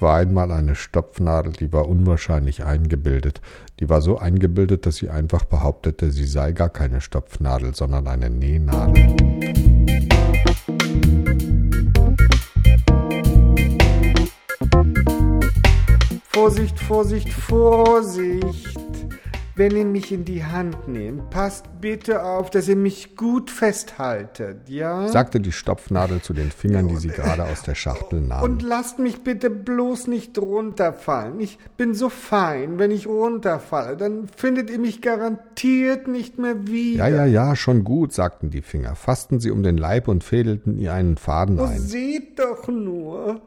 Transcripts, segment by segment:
Das war einmal eine Stopfnadel, die war unwahrscheinlich eingebildet. Die war so eingebildet, dass sie einfach behauptete, sie sei gar keine Stopfnadel, sondern eine Nähnadel. Vorsicht, Vorsicht, Vorsicht! Wenn ihr mich in die Hand nehmt, passt bitte auf, dass ihr mich gut festhaltet, ja? sagte die Stopfnadel zu den Fingern, die sie gerade aus der Schachtel nahm. Und lasst mich bitte bloß nicht runterfallen. Ich bin so fein, wenn ich runterfalle, dann findet ihr mich garantiert nicht mehr wieder. Ja, ja, ja, schon gut, sagten die Finger, fassten sie um den Leib und fädelten ihr einen Faden Oh, ein. seht doch nur,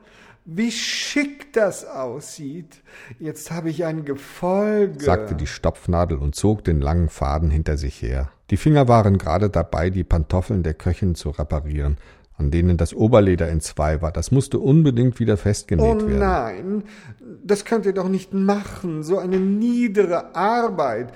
wie schick das aussieht. Jetzt habe ich ein Gefolge. sagte die Stopfnadel und zog den langen Faden hinter sich her. Die Finger waren gerade dabei, die Pantoffeln der Köchin zu reparieren, an denen das Oberleder in zwei war. Das musste unbedingt wieder festgenäht Oh werden. nein, das könnt ihr doch nicht machen, so eine niedere Arbeit.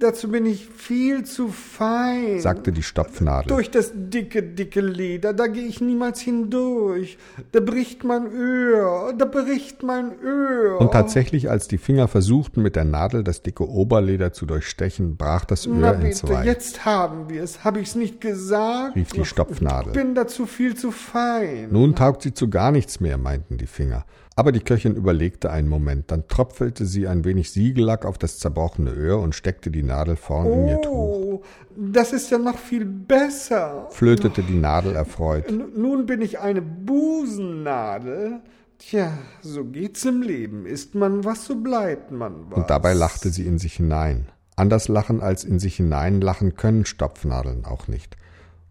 Dazu bin ich viel zu fein. sagte die Stopfnadel. Durch das dicke, dicke Leder, da gehe ich niemals hindurch. Da bricht mein Öhr, da bricht mein Öhr. Und tatsächlich, als die Finger versuchten, mit der Nadel das dicke Oberleder zu durchstechen, brach das Na Öhr in bitte, zwei. jetzt haben wir es. Habe ich's nicht gesagt? rief die Stopfnadel. Ich bin dazu viel zu fein. Nun taugt sie zu gar nichts mehr, meinten die Finger. Aber die Köchin überlegte einen Moment, dann tröpfelte sie ein wenig Siegellack auf das zerbrochene Öhr und steckte die Nadel vorn in ihr Tuch. Oh, das ist ja noch viel besser. Flötete die Nadel erfreut. N nun bin ich eine Busennadel. Tja, so geht's im Leben. Ist man was, so bleibt man was. Und dabei lachte sie in sich hinein. Anders lachen als in sich hinein lachen können Stopfnadeln auch nicht.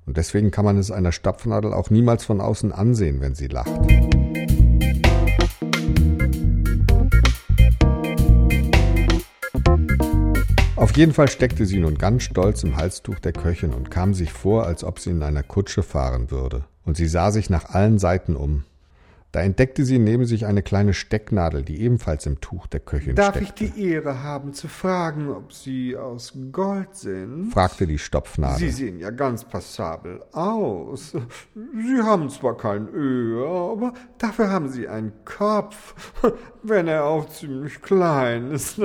Und deswegen kann man es einer Stopfnadel auch niemals von außen ansehen, wenn sie lacht. Auf jeden Fall steckte sie nun ganz stolz im Halstuch der Köchin und kam sich vor, als ob sie in einer Kutsche fahren würde. Und sie sah sich nach allen Seiten um. Da entdeckte sie neben sich eine kleine Stecknadel, die ebenfalls im Tuch der Köchin Darf ich steckte. die Ehre haben zu fragen, ob Sie aus Gold sind? fragte die Stopfnadel. Sie sehen ja ganz passabel aus. Sie haben zwar kein Öhr, aber dafür haben Sie einen Kopf, wenn er auch ziemlich klein ist.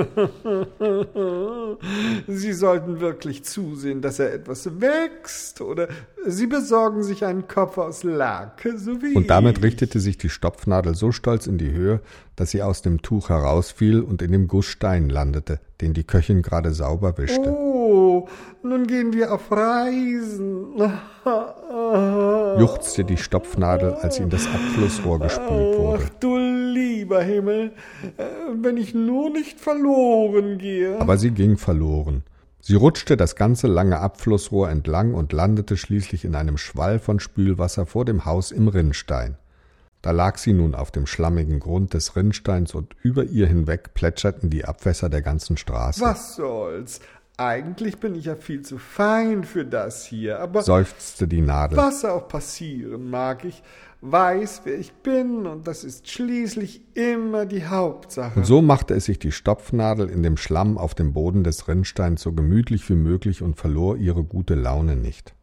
Sie sollten wirklich zusehen, dass er etwas wächst, oder Sie besorgen sich einen Kopf aus Lack, so wie Und damit ich. richtete sich die Stopfnadel so stolz in die Höhe, dass sie aus dem Tuch herausfiel und in dem Guss Stein landete, den die Köchin gerade sauber wischte. Oh, nun gehen wir auf Reisen. Juchzte die Stopfnadel, als in das Abflussrohr gespült wurde. Ach du lieber Himmel, äh, wenn ich nur nicht verloren gehe. Aber sie ging verloren. Sie rutschte das ganze lange Abflussrohr entlang und landete schließlich in einem Schwall von Spülwasser vor dem Haus im Rinnstein. Da lag sie nun auf dem schlammigen Grund des Rinnsteins und über ihr hinweg plätscherten die Abwässer der ganzen Straße. Was soll's? Eigentlich bin ich ja viel zu fein für das hier, aber seufzte die Nadel. was auch passieren mag, ich weiß, wer ich bin, und das ist schließlich immer die Hauptsache. Und so machte es sich die Stopfnadel in dem Schlamm auf dem Boden des Rinnsteins so gemütlich wie möglich und verlor ihre gute Laune nicht.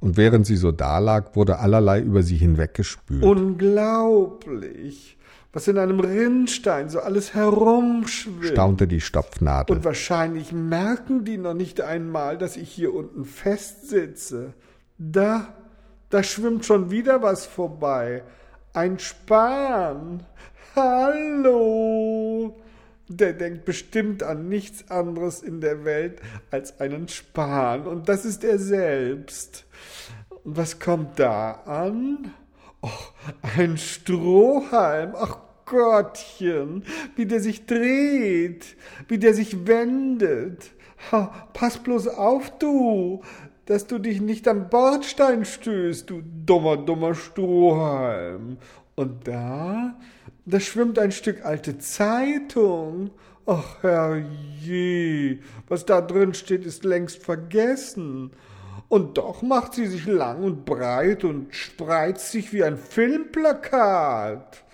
Und während sie so dalag, wurde allerlei über sie hinweggespült. Unglaublich, was in einem Rinnstein so alles herumschwimmt. staunte die Stopfnadel. Und wahrscheinlich merken die noch nicht einmal, dass ich hier unten festsitze. Da, da schwimmt schon wieder was vorbei. Ein Span. Hallo. Der denkt bestimmt an nichts anderes in der Welt als einen Span. Und das ist er selbst. Und was kommt da an? Och, ein Strohhalm. Ach Gottchen, wie der sich dreht, wie der sich wendet. Ha, pass bloß auf, du, dass du dich nicht am Bordstein stößt, du dummer, dummer Strohhalm. Und da, da schwimmt ein Stück alte Zeitung. Ach, herrje, was da drin steht, ist längst vergessen. Und doch macht sie sich lang und breit und spreizt sich wie ein Filmplakat.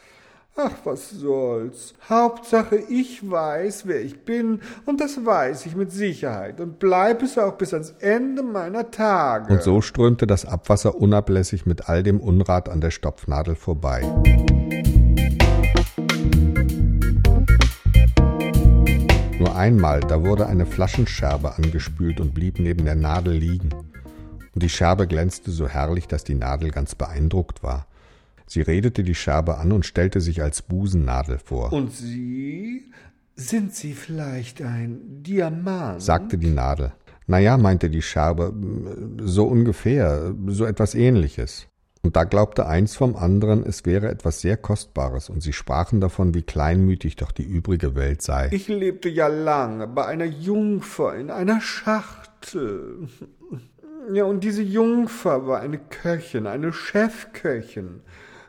Ach, was soll's. Hauptsache, ich weiß, wer ich bin, und das weiß ich mit Sicherheit und bleib es auch bis ans Ende meiner Tage. Und so strömte das Abwasser unablässig mit all dem Unrat an der Stopfnadel vorbei. Nur einmal, da wurde eine Flaschenscherbe angespült und blieb neben der Nadel liegen. Und die Scherbe glänzte so herrlich, dass die Nadel ganz beeindruckt war. Sie redete die Scherbe an und stellte sich als Busennadel vor. Und Sie? Sind Sie vielleicht ein Diamant? sagte die Nadel. Na ja, meinte die Scherbe, so ungefähr, so etwas ähnliches. Und da glaubte eins vom anderen, es wäre etwas sehr Kostbares, und sie sprachen davon, wie kleinmütig doch die übrige Welt sei. Ich lebte ja lange bei einer Jungfer in einer Schachtel. Ja, und diese Jungfer war eine Köchin, eine Chefköchin.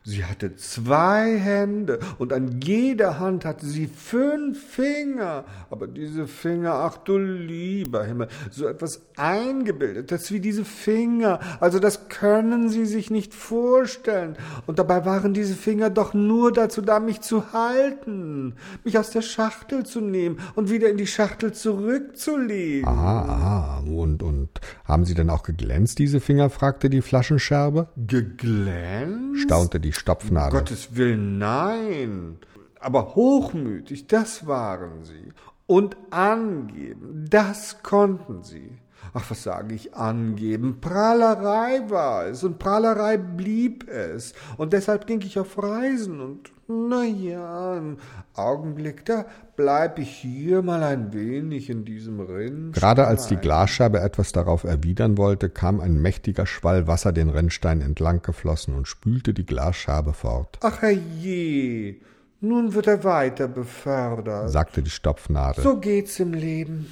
Sie hatte zwei Hände und an jeder Hand hatte sie fünf Finger. Aber diese Finger, ach du lieber Himmel, so etwas Eingebildetes wie diese Finger. Also das können Sie sich nicht vorstellen. Und dabei waren diese Finger doch nur dazu da, mich zu halten, mich aus der Schachtel zu nehmen und wieder in die Schachtel zurückzulegen. Aha, aha. Und, und haben sie denn auch geglänzt, diese Finger? fragte die Flaschenscherbe. Geglänzt? staunte die Stopfnadel. Um Gottes Willen, nein. Aber hochmütig, das waren sie. Und angeben, das konnten sie. Ach, was sage ich angeben? Prahlerei war es und Prahlerei blieb es. Und deshalb ging ich auf Reisen und na ja, im Augenblick, da bleib ich hier mal ein wenig in diesem Rinnstein. Gerade als die Glasscherbe etwas darauf erwidern wollte, kam ein mächtiger Schwall Wasser den Rinnstein entlang geflossen und spülte die Glasscherbe fort. Ach je, nun wird er weiter befördert, sagte die Stopfnadel. So geht's im Leben.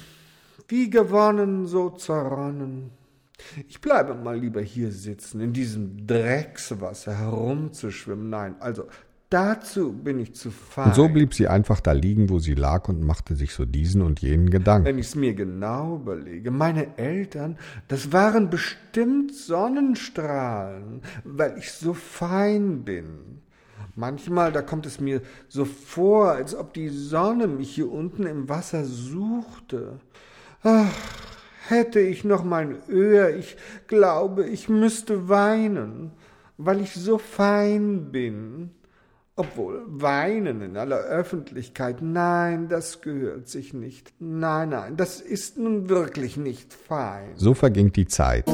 Wie gewonnen, so zerronnen. Ich bleibe mal lieber hier sitzen, in diesem Dreckswasser herumzuschwimmen. Nein, also dazu bin ich zu fein. Und so blieb sie einfach da liegen, wo sie lag und machte sich so diesen und jenen Gedanken. Wenn ich's mir genau überlege, meine Eltern, das waren bestimmt Sonnenstrahlen, weil ich so fein bin. Manchmal, da kommt es mir so vor, als ob die Sonne mich hier unten im Wasser suchte. Ach, hätte ich noch mein Öhr, ich glaube, ich müsste weinen, weil ich so fein bin. Obwohl weinen in aller Öffentlichkeit, nein, das gehört sich nicht. Nein, nein, das ist nun wirklich nicht fein. So verging die Zeit.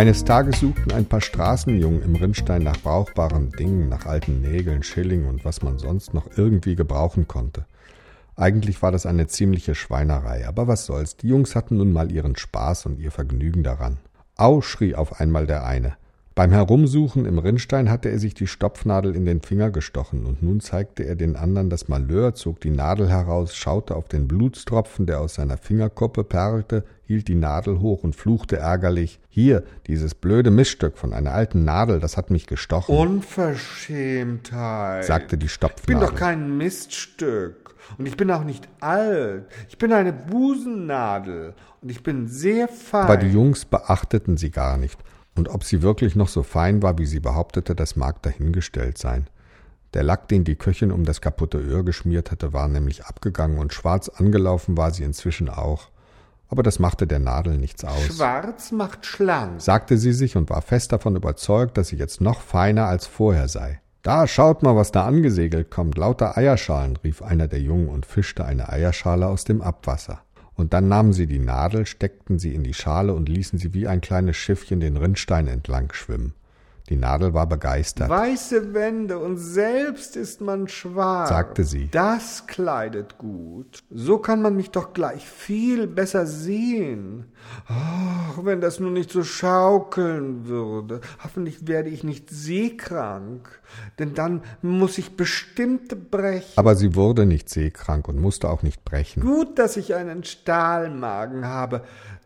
Eines Tages suchten ein paar Straßenjungen im Rinnstein nach brauchbaren Dingen, nach alten Nägeln, Schilling und was man sonst noch irgendwie gebrauchen konnte. Eigentlich war das eine ziemliche Schweinerei, aber was soll's, die Jungs hatten nun mal ihren Spaß und ihr Vergnügen daran. Au, schrie auf einmal der eine. Beim Herumsuchen im Rinnstein hatte er sich die Stopfnadel in den Finger gestochen, und nun zeigte er den anderen das Malheur, zog die Nadel heraus, schaute auf den Blutstropfen, der aus seiner Fingerkuppe perlte, hielt die Nadel hoch und fluchte ärgerlich Hier, dieses blöde Miststück von einer alten Nadel, das hat mich gestochen. Unverschämtheit, sagte die Stopfnadel. Ich bin doch kein Miststück. Und ich bin auch nicht alt. Ich bin eine Busennadel. Und ich bin sehr fein. Aber die Jungs beachteten sie gar nicht. Und ob sie wirklich noch so fein war, wie sie behauptete, das mag dahingestellt sein. Der Lack, den die Köchin um das kaputte Öhr geschmiert hatte, war nämlich abgegangen und schwarz angelaufen war sie inzwischen auch. Aber das machte der Nadel nichts aus. Schwarz macht schlank, sagte sie sich und war fest davon überzeugt, dass sie jetzt noch feiner als vorher sei. Da schaut mal, was da angesegelt kommt, lauter Eierschalen, rief einer der Jungen und fischte eine Eierschale aus dem Abwasser. Und dann nahmen sie die Nadel, steckten sie in die Schale und ließen sie wie ein kleines Schiffchen den Rinnstein entlang schwimmen. Die Nadel war begeistert. Weiße Wände und selbst ist man schwarz, sagte sie. Das kleidet gut. So kann man mich doch gleich viel besser sehen. Ach, wenn das nur nicht so schaukeln würde. Hoffentlich werde ich nicht seekrank, denn dann muss ich bestimmt brechen. Aber sie wurde nicht seekrank und musste auch nicht brechen. Gut, dass ich einen Stahlmagen habe.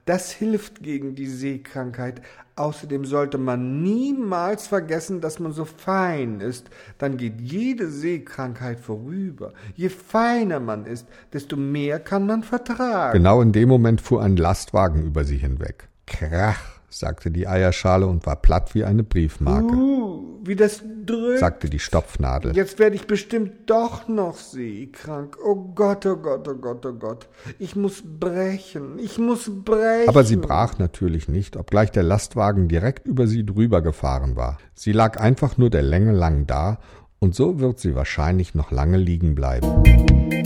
Das hilft gegen die Seekrankheit. Außerdem sollte man niemals vergessen, dass man so fein ist, dann geht jede Seekrankheit vorüber. Je feiner man ist, desto mehr kann man vertragen. Genau in dem Moment fuhr ein Lastwagen über sie hinweg. Krach, sagte die Eierschale und war platt wie eine Briefmarke. Uh, wie das drückt, sagte die Stopfnadel. Jetzt werde ich bestimmt doch noch seekrank. Oh Gott, oh Gott, oh Gott, oh Gott. Ich muss brechen, ich muss brechen. Aber sie brach natürlich nicht, obgleich der Lastwagen direkt über sie drüber gefahren war. Sie lag einfach nur der Länge lang da, und so wird sie wahrscheinlich noch lange liegen bleiben.